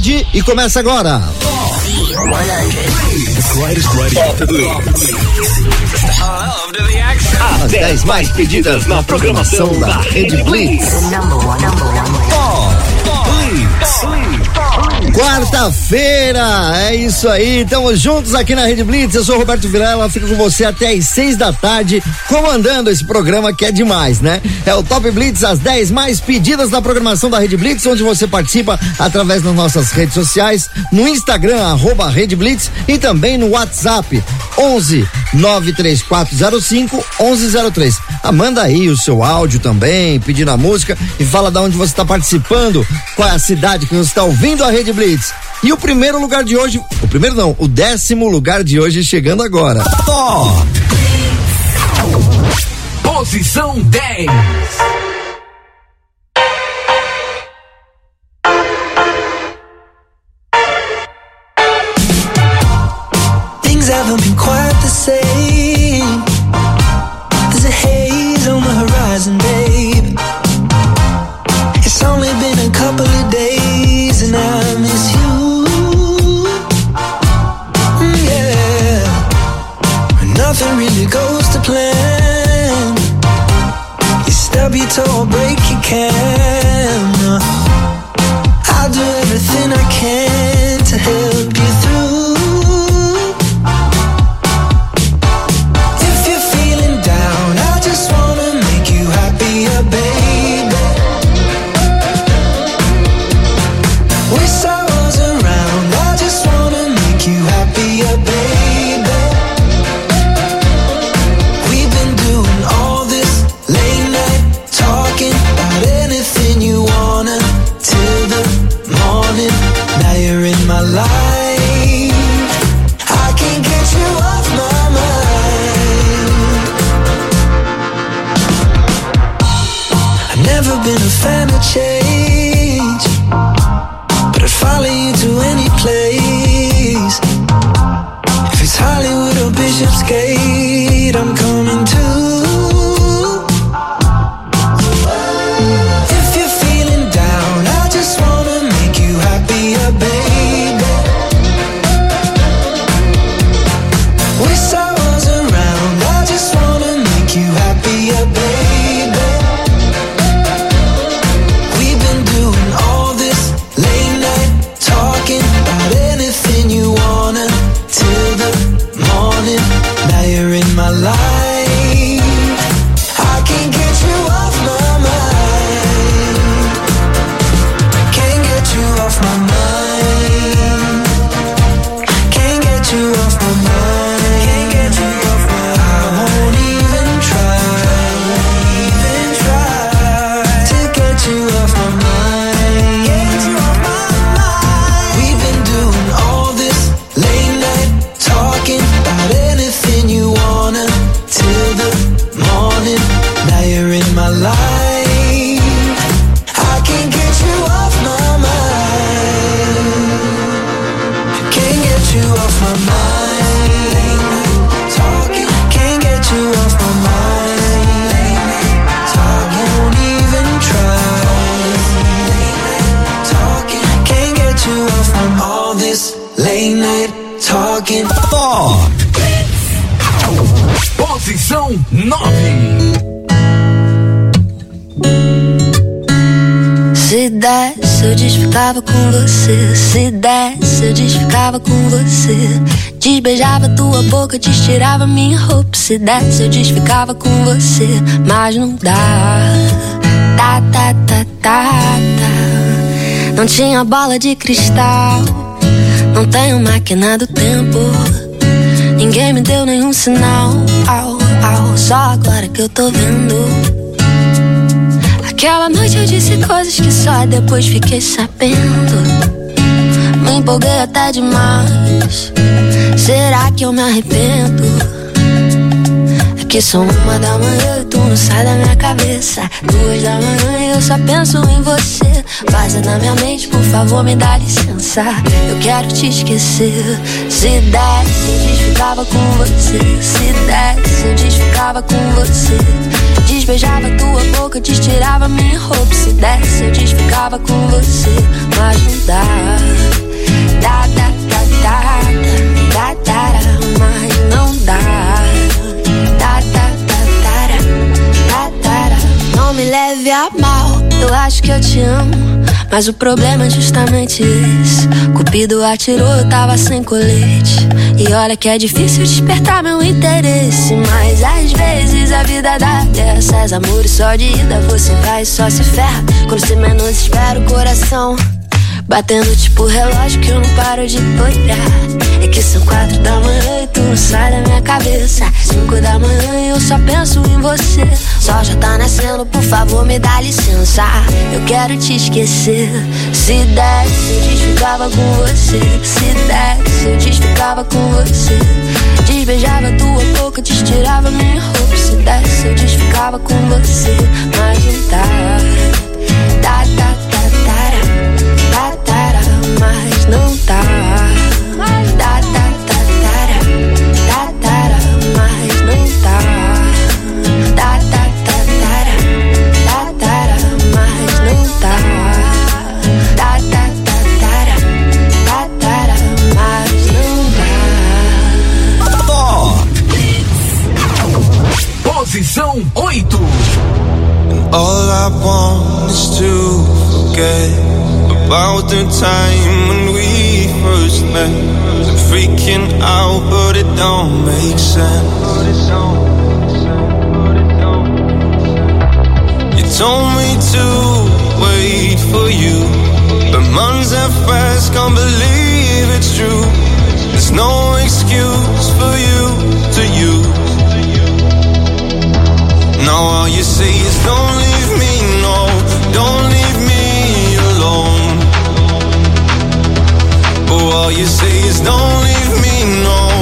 tarde e começa agora. As 10 mais pedidas na programação da Rede Blitz. Quarta-feira, é isso aí, estamos juntos aqui na Rede Blitz. Eu sou Roberto Vilela, fico com você até às seis da tarde, comandando esse programa que é demais, né? É o Top Blitz, as 10 mais pedidas na programação da Rede Blitz, onde você participa através das nossas redes sociais, no Instagram, arroba Rede Blitz e também no WhatsApp, 11 93405 1103. Ah, manda aí o seu áudio também, pedindo a música e fala de onde você está participando, qual é a cidade que você está ouvindo a Rede Blitz. E o primeiro lugar de hoje, o primeiro não, o décimo lugar de hoje chegando agora. Top! Posição 10. Posição 9. Se desse, eu desficava com você. Se desse, eu desficava com você. Desbeijava tua boca, destirava minha roupa. Se desse, eu desficava com você. Mas não dá. Tá, tá, tá, tá, tá. Não tinha bola de cristal. Não tenho máquina do tempo. Ninguém me deu nenhum sinal. Au, só agora que eu tô vendo. Aquela noite eu disse coisas que só depois fiquei sabendo. Me empolguei até demais. Será que eu me arrependo? É que são uma da manhã não sai da minha cabeça. Duas da manhã e eu só penso em você. Vaza na minha mente, por favor, me dá licença. Eu quero te esquecer. Se desse, eu desficava com você. Se desse, eu desficava com você. Desbe Despejava tua boca, destirava minha roupa. Se desse, eu desficava com você. Mas não dá. Dá, dá, dá, dá, dá, dá, dá, mas não dá. Dá, Não me leve a mal, eu acho que eu te amo. Mas o problema é justamente esse. Cupido atirou, eu tava sem colete. E olha que é difícil despertar meu interesse. Mas às vezes a vida dá dessas amores só de ida. Você vai e só se ferra. Quando você menos espera o coração. Batendo tipo relógio que eu não paro de olhar. É que são quatro da manhã e tu não sai da minha cabeça. Cinco da manhã e eu só penso em você. Sol já tá nascendo, por favor me dá licença. Eu quero te esquecer. Se desse, eu desficava com você. Se desse, eu desficava com você. Desbeijava tua boca, destirava minha roupa. Se desse, eu desficava com você. Mas não tá, tá, tá, mas não tá. Tá, tá, tá, tá, tá, tá, mas não tá. Tá, tá, tá, tá, tá, tá, mas não tá. Tá, tá, tá, tá, tá, tá, mas não dá. Posição 8. All I want is to forget about the time when we first. I'm freaking out, but it don't make sense. You told me to wait for you, but months have passed, can't believe it's true. There's no excuse for you to use. Now all you say is don't all you say is don't leave me, no,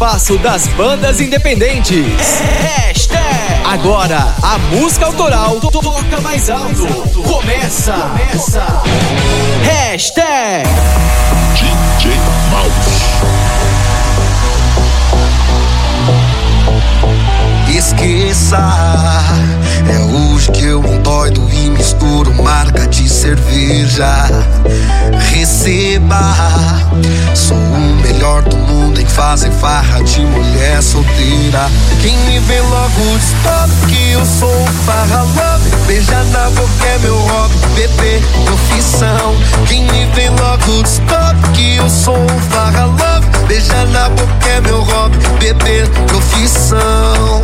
espaço das bandas independentes. Agora, a música autoral to- toca mais alto. Começa. Começa. Hashtag. DJ Mouse. Esqueça, é hoje que eu endoido e misturo marca de cerveja. Receba, sou melhor do mundo em fazem farra de mulher solteira. Quem me vê logo descobre que eu sou o farra love. Beijar na boca é meu hobby, bebê, profissão. Quem me vê logo descobre que eu sou o farra love. Beijar na boca é meu hobby, bebê, profissão.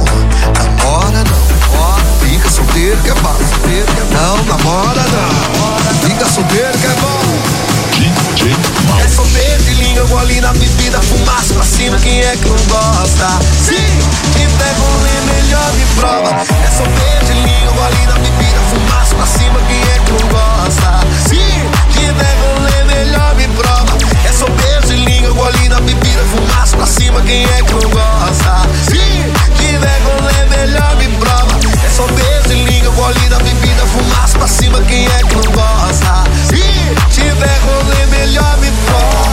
Namora não, ó, fica solteiro que é bom. É não, namora não, fica solteiro que é bom. DJ É solteiro jogo ali na bebida, fumaça pra cima, quem é que não gosta? Sim, pega um melhor me prova. É só pegelinho, ali na bebida, fumaça pra cima, quem é que não gosta? Sim, me pega um melhor me prova. É só pegelinho, ali na bebida, fumaça pra cima, quem é que não gosta? Sim, me pega um melhor me prova. É só pegelinho, ali na bebida, fumaça pra cima, quem é que não gosta? Se tiver rolê, melhor me prova.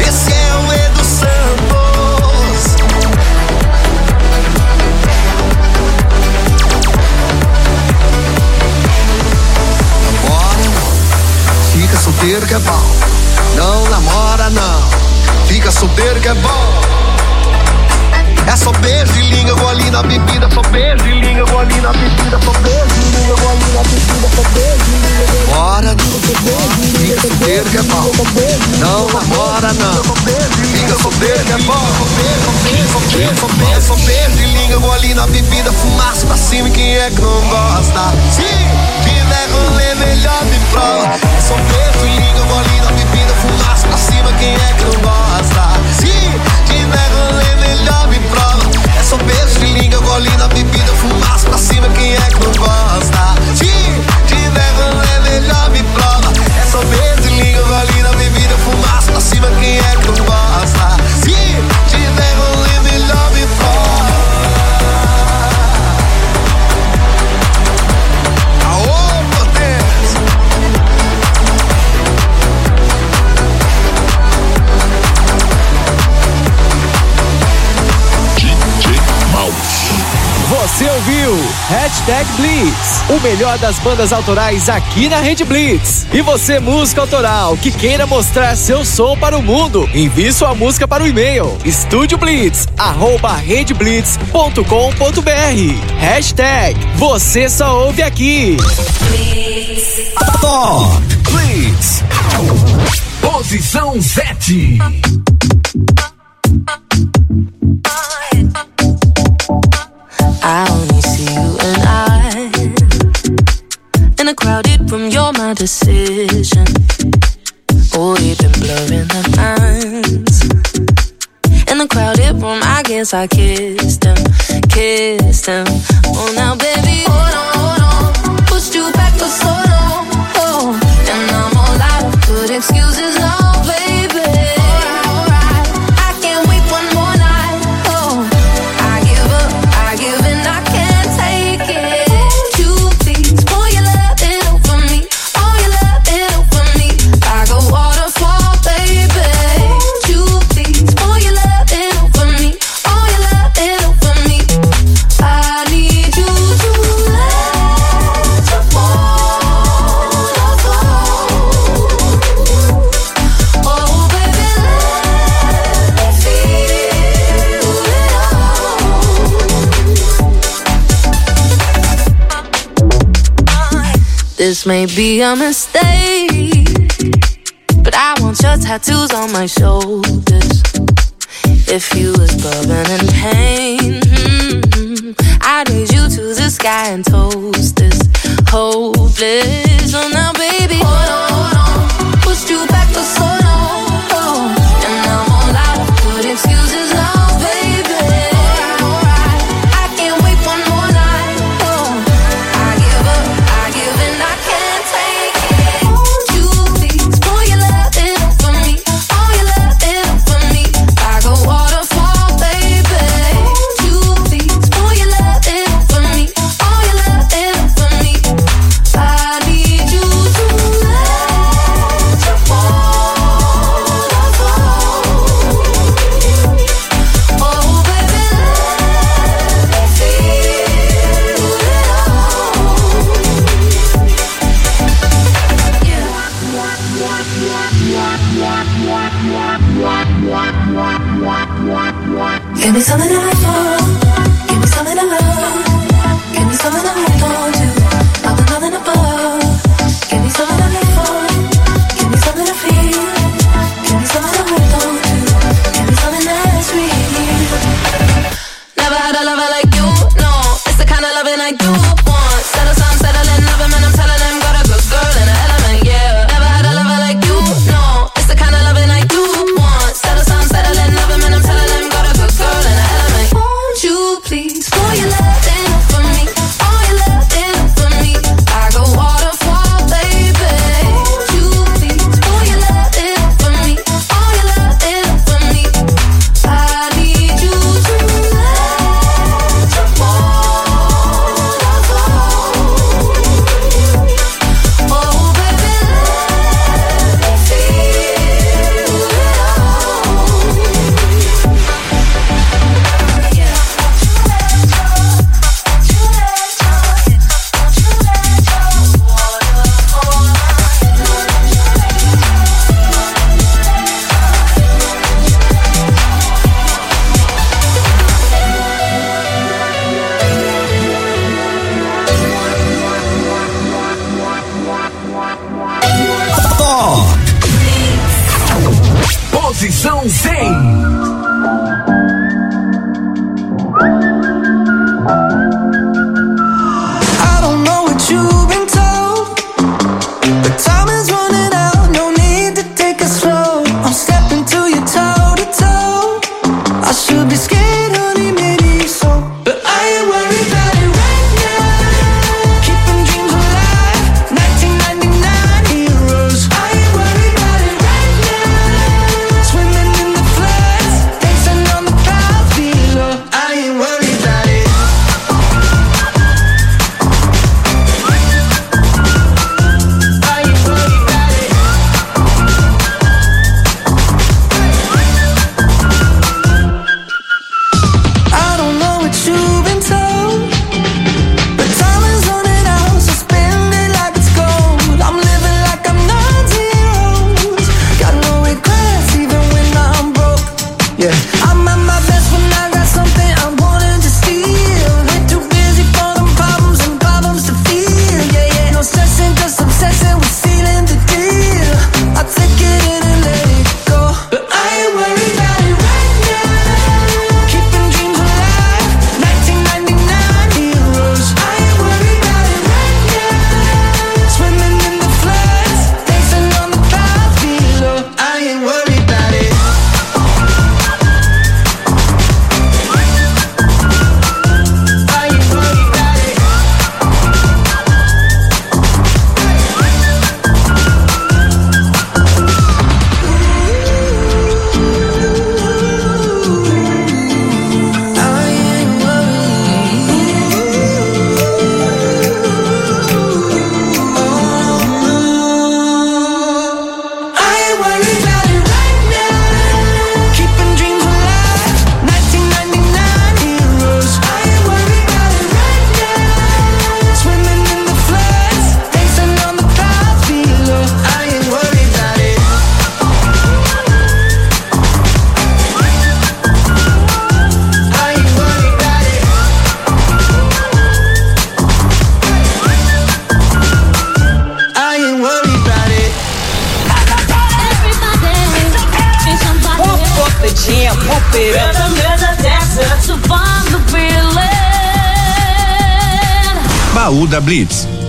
Esse é o Edu Santos. Viva, fica solteiro que é bom. Não namora, não. Fica solteiro que é bom. É só beijo e língua, golinho bebida. Só beijo e língua, golinho bebida. Só beijo. Bora, fica solteiro que é bom. Não namora, não. Fica solteiro que é bom. Eu sou Pedro e liga o ali na bebida, fumaça pra cima e quem é que não gosta? Se tiver é rolê, melhor me prova. Eu sou Pedro e liga o ali na bebida, fumaça pra cima, quem é que não gosta? Se tiver é rolê, melhor me prova são beijos de língua, bebida, fumaça pra cima, quem é que não gosta? De, de ouviu? Hashtag Blitz. O melhor das bandas autorais aqui na Rede Blitz. E você, música autoral, que queira mostrar seu som para o mundo, envie sua música para o e-mail estudioblitz.com.br Hashtag Você Só Ouve Aqui. Blitz. Top Blitz. Posição 7. decision. Oh, we've been blurring the lines. In the crowded room, I guess I kid. May be a mistake, but I want your tattoos on my shoulders. If you was bubbling in pain, hmm, I'd raise you to the sky and toast this hopeless. Baú da Blitz.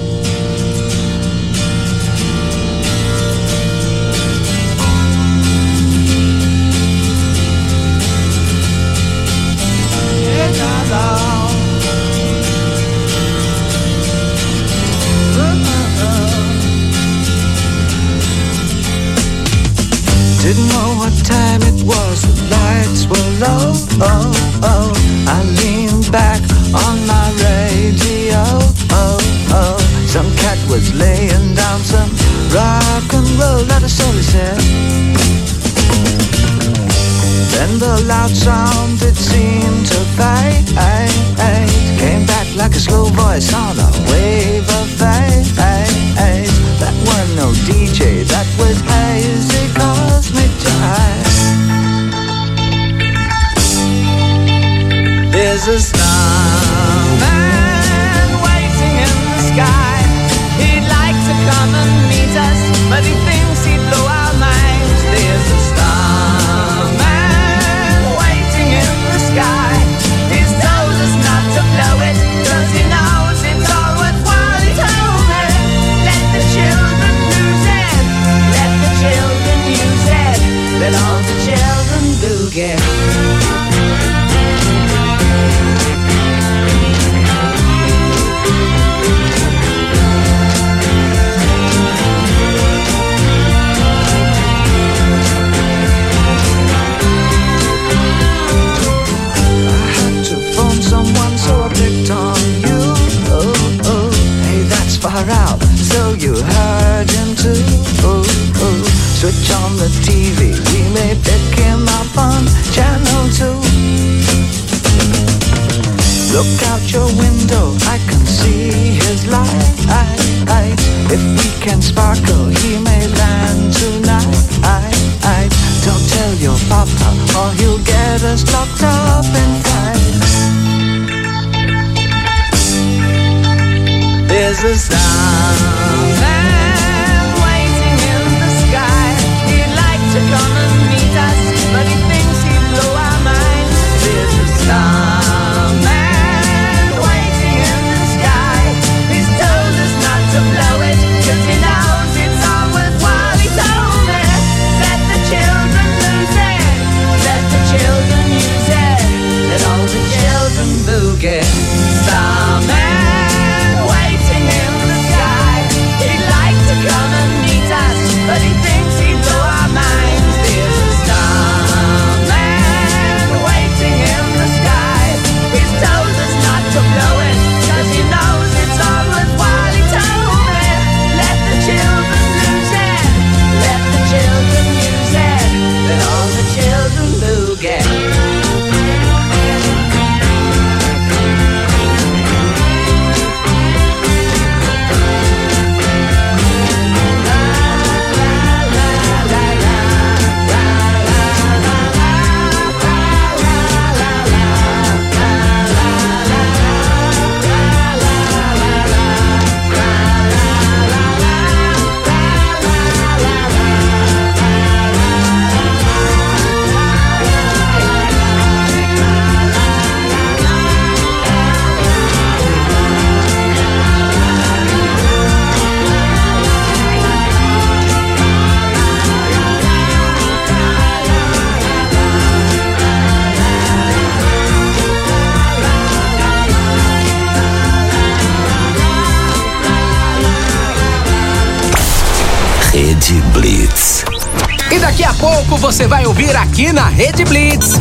Você vai ouvir aqui na Rede Blitz.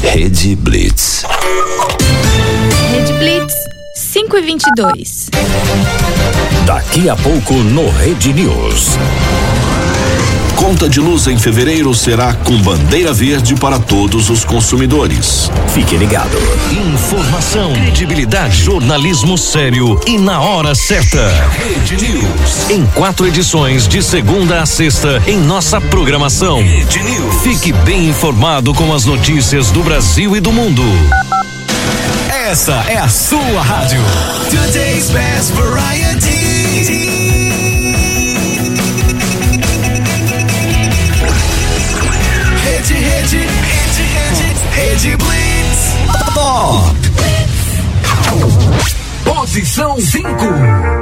Rede Blitz. Rede Blitz 5 e 22. Daqui a pouco no Rede News. Conta de luz em fevereiro será com bandeira verde para todos os consumidores. Fique ligado. Informação, credibilidade, jornalismo sério e na hora certa. Rede News. Em quatro edições de segunda a sexta em nossa programação. Rede News. Fique bem informado com as notícias do Brasil e do mundo. Essa é a sua rádio. Today's best variety. Rede, Blitz. Top. Posição 5.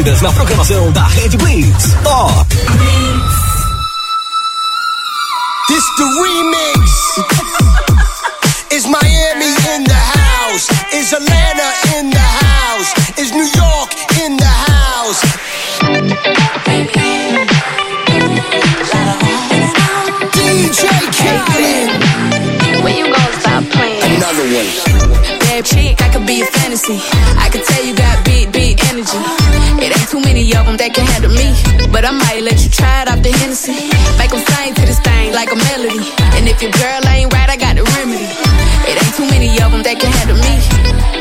10 mais pedidas na programação da Rede Blitz. Top. This the remix. Is Miami in the house? Is Atlanta in the house? Is New York in the house? DJ Khaled. When you gonna stop playing? Another one. Bad chick, I could be a fantasy. I could tell you got big, big energy. It ain't too many of them that can handle me. But I might let you try it off the Hennessy. Make them sing to this thing like a melody. And if your girl ain't right, I got the remedy. It ain't too many of them that can handle me.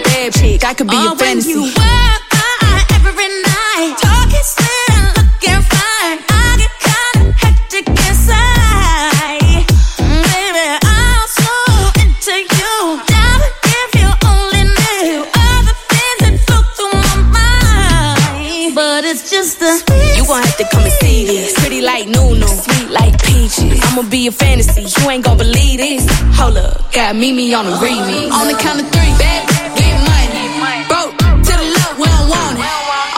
Bad chick, I could be Oh, a fantasy. When you uh, every night, talking gon' have to come and see this. Pretty like Nunu, sweet like peaches. I'ma be a fantasy, you ain't gon' believe this. Hold up, got Mimi on the remix. On the count of three, bad,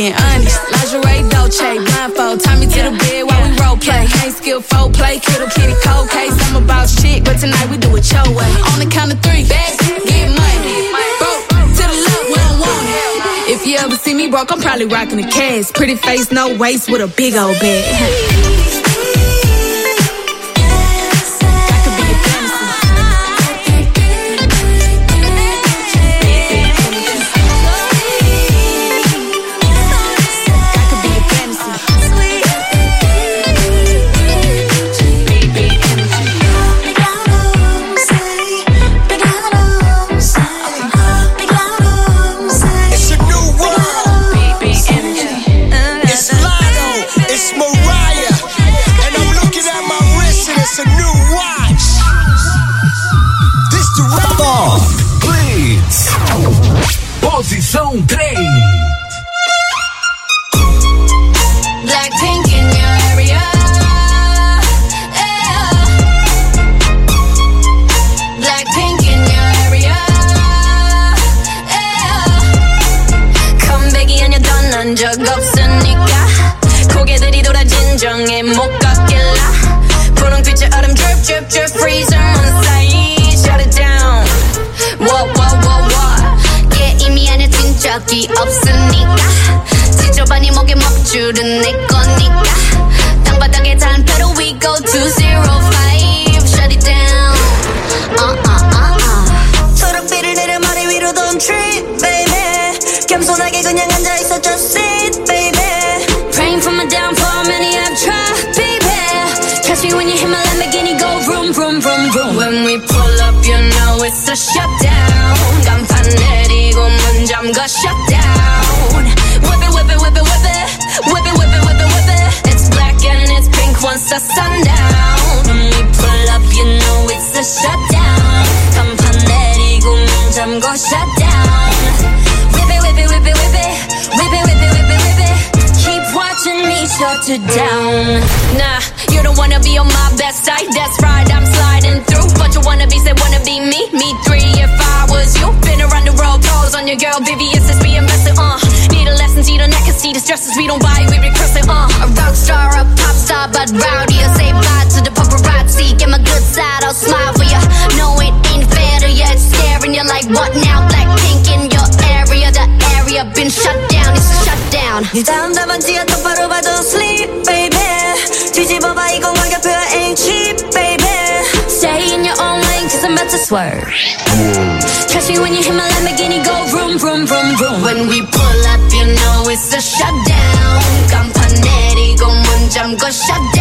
Being honest. Lingerie, Dolce, blindfold. Tie me to the bed while we role play. Can't skill folk play, kittle kitty cold case. I'm about shit, but tonight we do it your way. On the count of three, bags, get money. Want. If you ever see me broke, I'm probably rocking a cash. Pretty face, no waist, with a big old bag. 적이 없으니까 지저분이 목에 먹줄은 내 거니까 땅바닥에 단패로 we go to zero five shut it down uh uh uh uh 초록빛을 내려 머리 위로 don't trip baby 겸손하게 그냥 앉아있어 just sit baby praying for my downfall many have tried baby catch me when you hit my Lamborghini go vroom vroom vroom vroom when we pull up you know it's a shutdown 간판 내리고 got shut down. Whip it, whip it, whip it, whip it. Whip it, whip it, whip it, whip it. It's black and it's pink once the sun down, When we pull up, you know it's a shutdown. 간판 내리고 문 shut down. Whip it, whip it, whip it, whip it. Whip it, whip it, whip it, whip it. Keep watching me shut it down. Nah, you don't wanna be on my best side. That's right, I'm sliding through. Bunch of wannabes say wanna be me. Me three your girl Vivian since we invested uh need a lesson see the neck and see the stresses we don't buy we recursing uh a rock star a pop star but rowdy I say bye to the paparazzi get my good side I'll smile for ya no it ain't fair to ya it's staring you like what now Blackpink in your area the area been shut down it's shut down 네 다음 답안지야 똑바로 봐도 sleep baby 뒤집어봐 이건 swerve catch me when you hit my Lamborghini go vroom vroom vroom vroom when we pull up you know it's a shutdown 간판 내리고 문 잠궈 shutdown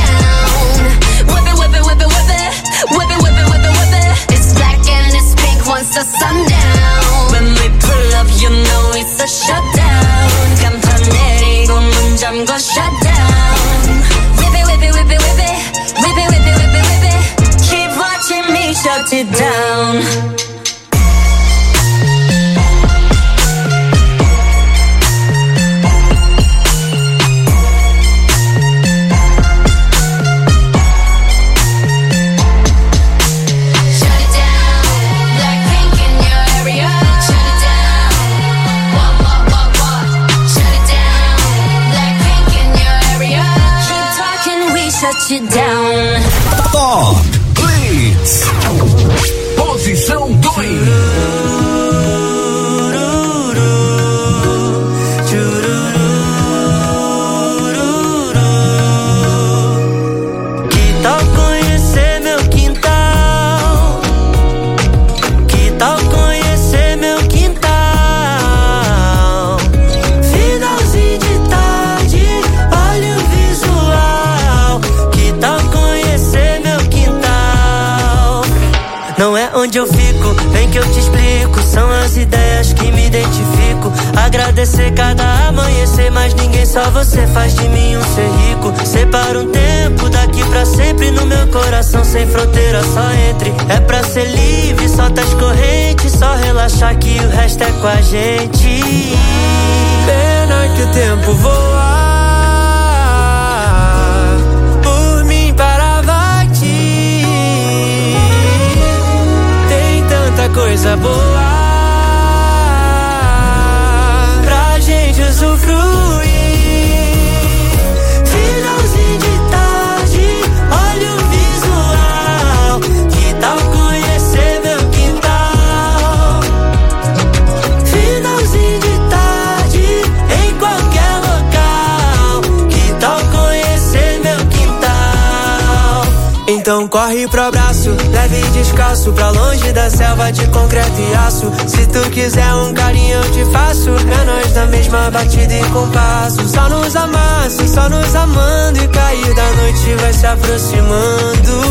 Corre pro abraço, leve e descalço Pra longe da selva de concreto e aço. Se tu quiser um carinho eu te faço. É nós da mesma batida e compasso. Só nos amasso, só nos amando E cair da noite vai se aproximando.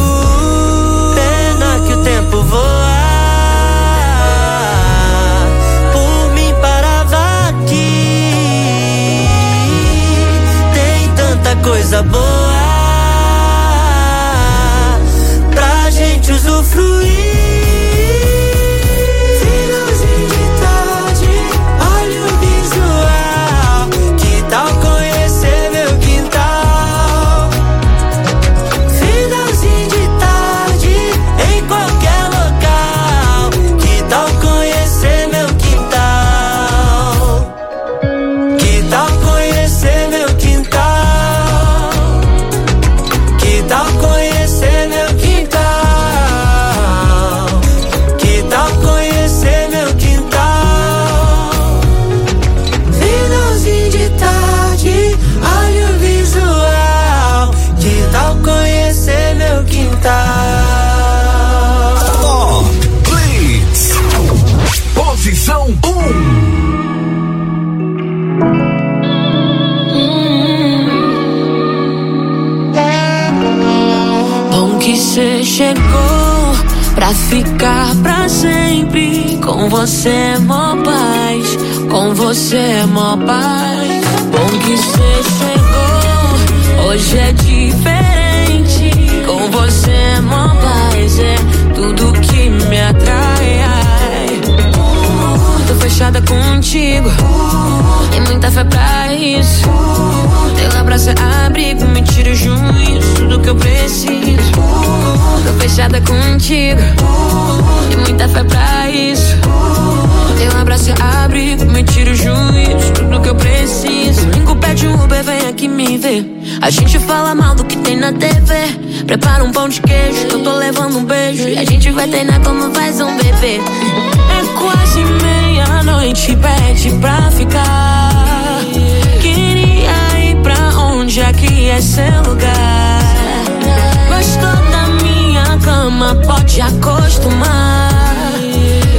Pena que o tempo voa. Por mim parava aqui. Tem tanta coisa boa Com você é mó paz, com você é mó paz. Bom que cê chegou, hoje é diferente. Com você é mó paz, é tudo que me atrai. Ai. Tô fechada contigo, tem muita fé pra isso. Teu abraço é abrigo, me tira o juízo, tudo que eu preciso. Tô fechada contigo, ver. A gente fala mal do que tem na TV. Prepara um pão de queijo, que eu tô levando um beijo. E a gente vai treinar como faz um bebê. É quase meia-noite, pede pra ficar. Queria ir pra onde aqui é seu lugar. Gostou da minha cama, pode acostumar.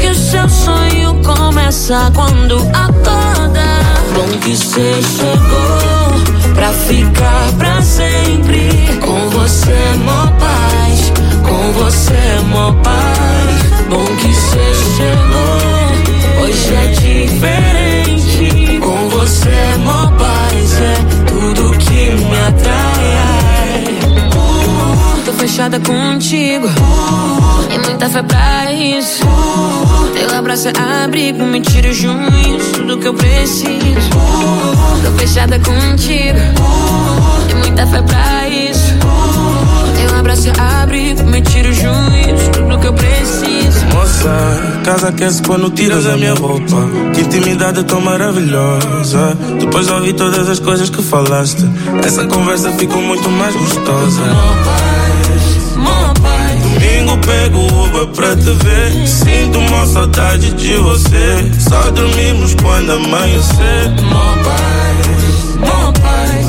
Que o seu sonho começa quando acorda. Bom que cê chegou pra ficar pra sempre. Com você é mó paz, com você é mó paz. Bom que cê chegou, hoje é diferente. Com você é mó paz, é tudo que me fechada contigo, tem muita fé pra isso. Teu abraço é abrigo, me tira juízo, tudo que eu preciso. Tô fechada contigo, tem muita fé pra isso. Teu abraço é abrigo, me tira juízo, tudo que eu preciso. Moça, casa aquece quando tiras a minha roupa. Que intimidade tão maravilhosa. Depois de ouvir todas as coisas que falaste, essa conversa ficou muito mais gostosa. Domingo pego Uber pra te ver. Sinto uma saudade de você. Só dormimos quando amanhecer.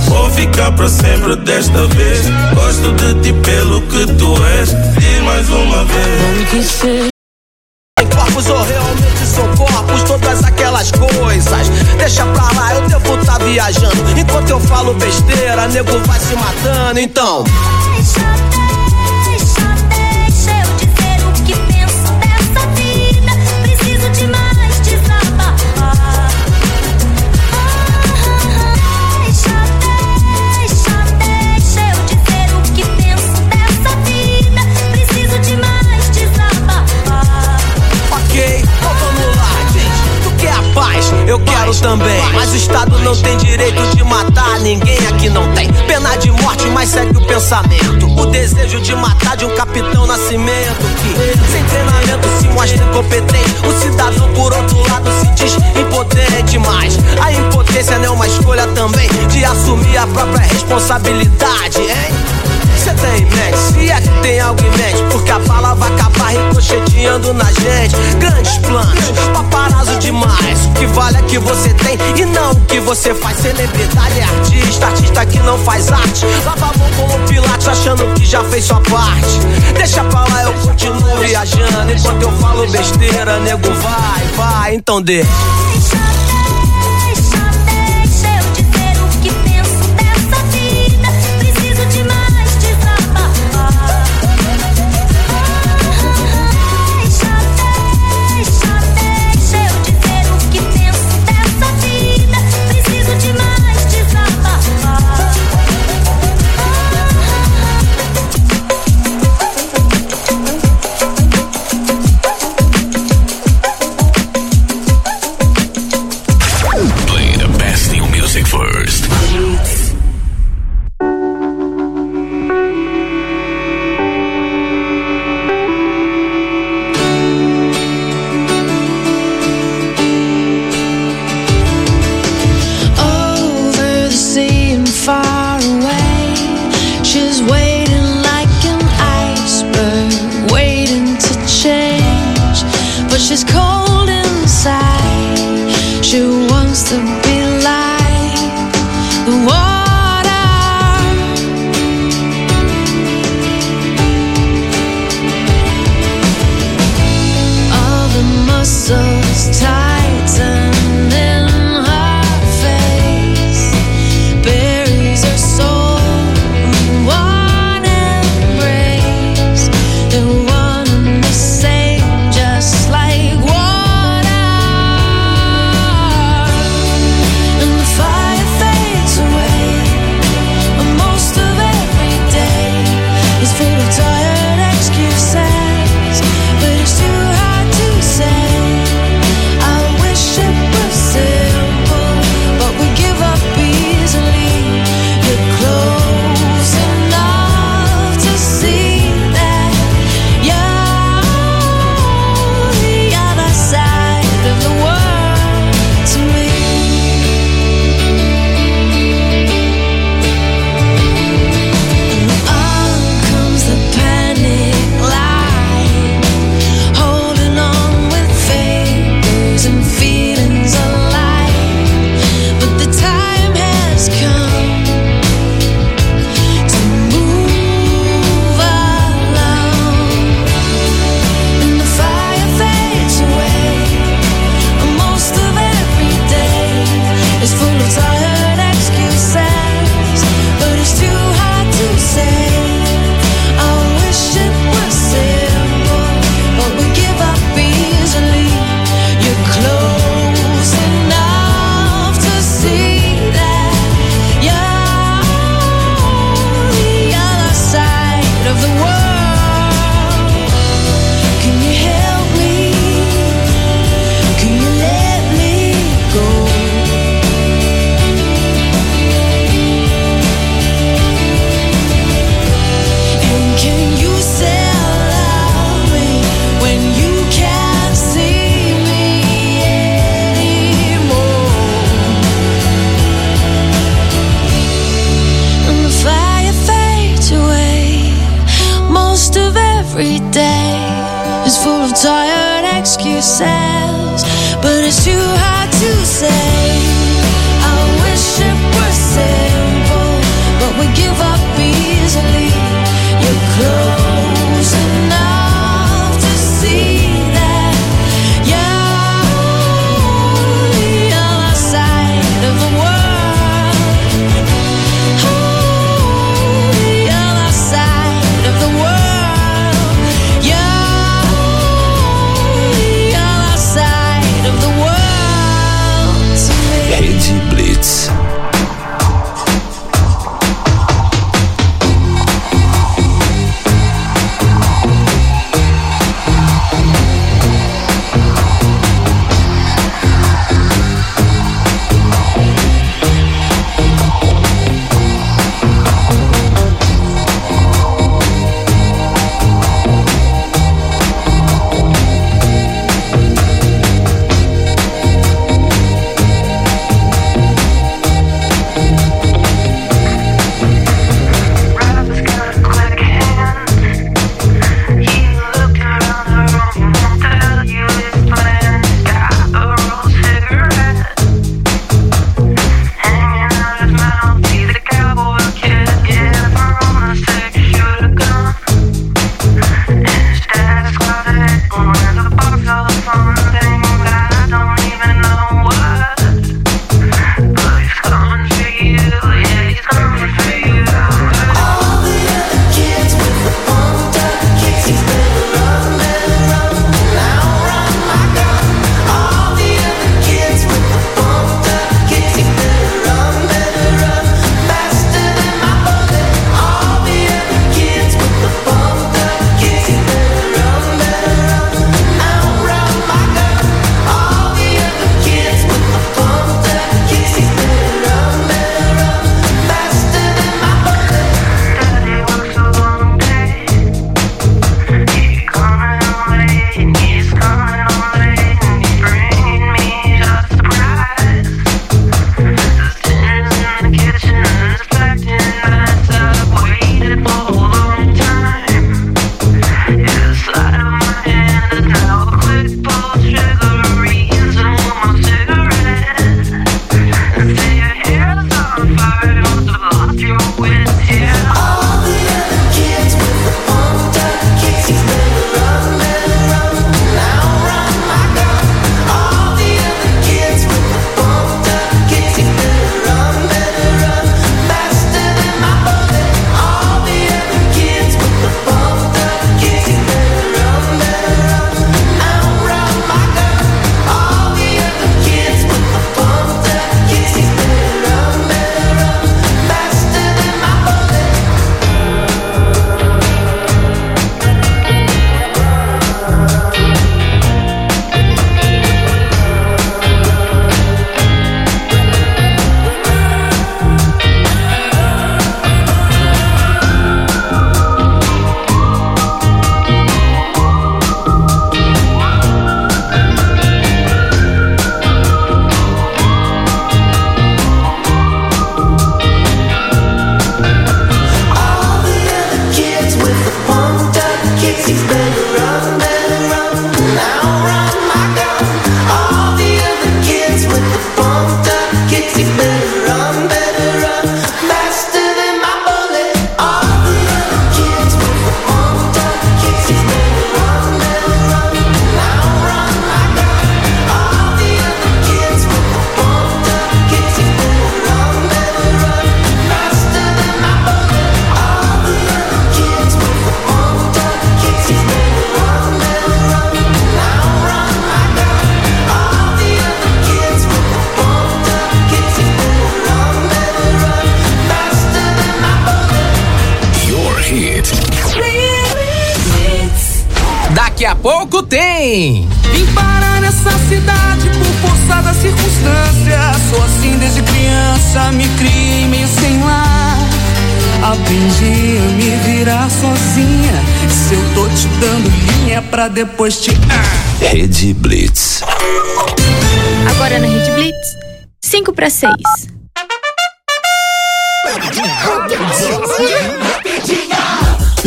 Vou ficar pra sempre desta vez. Gosto de ti pelo que tu és. Diz mais uma vez. Corpos ou realmente são corpos, todas aquelas coisas. Deixa pra lá, eu devo tá viajando. Enquanto eu falo besteira, nego vai se matando. Então, eu quero também. Mas o Estado não tem direito de matar ninguém aqui, não tem pena de morte, mas segue o pensamento. O desejo de matar de um capitão nascimento que, sem treinamento, se mostra incompetente. O cidadão, por outro lado, se diz impotente, mas a impotência não é uma escolha também de assumir a própria responsabilidade, hein? você tem em mente? Se é que tem algo em mente, porque a bala vai acabar ricocheteando na gente. Grandes planos, paparazzo demais. O que vale é que você tem e não o que você faz. Celebridade é artista, artista que não faz arte. Lava a mão como Pilates, achando que já fez sua parte. Deixa pra lá, eu continuo viajando. Enquanto eu falo besteira, nego vai, vai, então deixa. Tem. Vim parar nessa cidade por força da circunstância. Sou assim desde criança, me criei meio sem lar. Aprendi a me virar sozinha. Se eu tô te dando linha pra depois te. Ah. Rede Blitz. Agora na Rede Blitz, 5 para 6.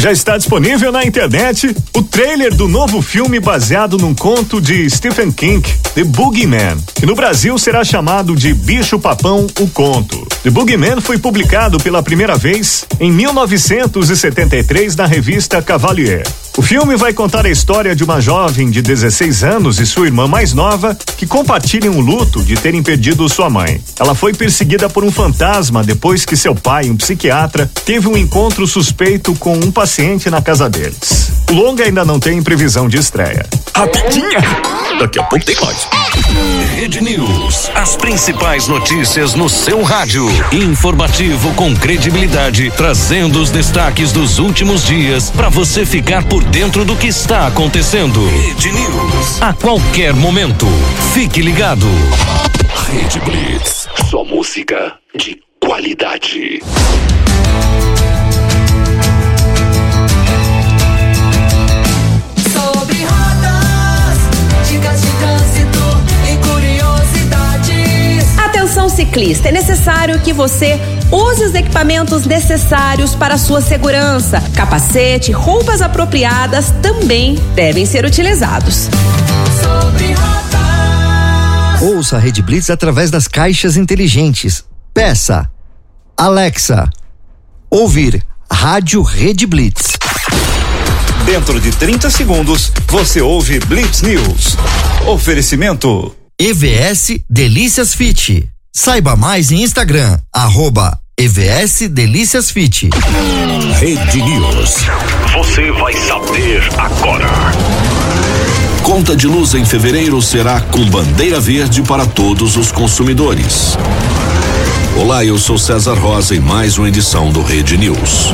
Já está disponível na internet o trailer do novo filme baseado num conto de Stephen King, The Boogeyman, que no Brasil será chamado de Bicho Papão o Conto. The Boogeyman foi publicado pela primeira vez em 1973 na revista Cavalier. O filme vai contar a história de uma jovem de 16 anos e sua irmã mais nova que compartilham o luto de terem perdido sua mãe. Ela foi perseguida por um fantasma depois que seu pai, um psiquiatra, teve um encontro suspeito com um paciente na casa deles. O longa ainda não tem previsão de estreia. Rapidinha! Daqui a pouco tem mais. Rede News. As principais notícias no seu rádio. Informativo com credibilidade, trazendo os destaques dos últimos dias para você ficar por dentro do que está acontecendo. Rede News. A qualquer momento. Fique ligado. Rede Blitz. Só música de qualidade. Atenção ciclista, é necessário que você use os equipamentos necessários para a sua segurança. Capacete, roupas apropriadas também devem ser utilizados. Ouça a Rede Blitz através das caixas inteligentes. Peça Alexa. Ouvir Rádio Rede Blitz. Dentro de 30 segundos, você ouve Blitz News. Oferecimento. EVS Delícias Fit. Saiba mais em Instagram, arroba EVS Delícias Fit. Rede News. Você vai saber agora. Conta de luz em fevereiro será com bandeira verde para todos os consumidores. Olá, eu sou César Rosa em mais uma edição do Rede News.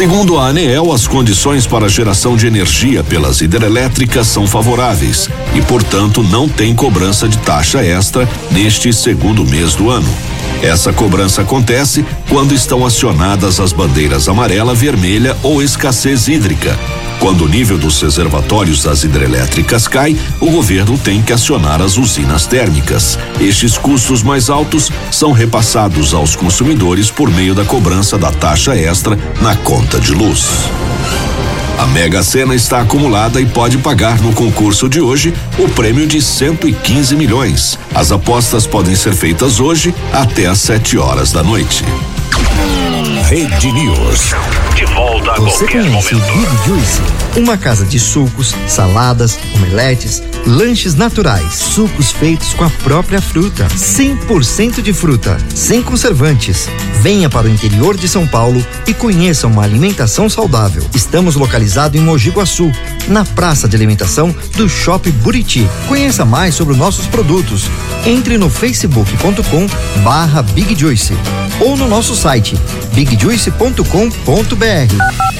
Segundo a ANEEL, as condições para a geração de energia pelas hidrelétricas são favoráveis e, portanto, não tem cobrança de taxa extra neste segundo mês do ano. Essa cobrança acontece quando estão acionadas as bandeiras amarela, vermelha ou escassez hídrica. Quando o nível dos reservatórios das hidrelétricas cai, o governo tem que acionar as usinas térmicas. Estes custos mais altos são repassados aos consumidores por meio da cobrança da taxa extra na conta de luz. A Mega Sena está acumulada e pode pagar no concurso de hoje o prêmio de 115 milhões. As apostas podem ser feitas hoje até às 7 horas da noite. Rede News. De volta a Você conhece o momento. Big Juice? Uma casa de sucos, saladas, omeletes, lanches naturais, sucos feitos com a própria fruta, 100% de fruta, sem conservantes. Venha para o interior de São Paulo e conheça uma alimentação saudável. Estamos localizados em Mogi Guaçu, na praça de alimentação do Shopping Buriti. Conheça mais sobre os nossos produtos. Entre no facebook.com barra Big Juice ou no nosso site bigjuice.com.br. A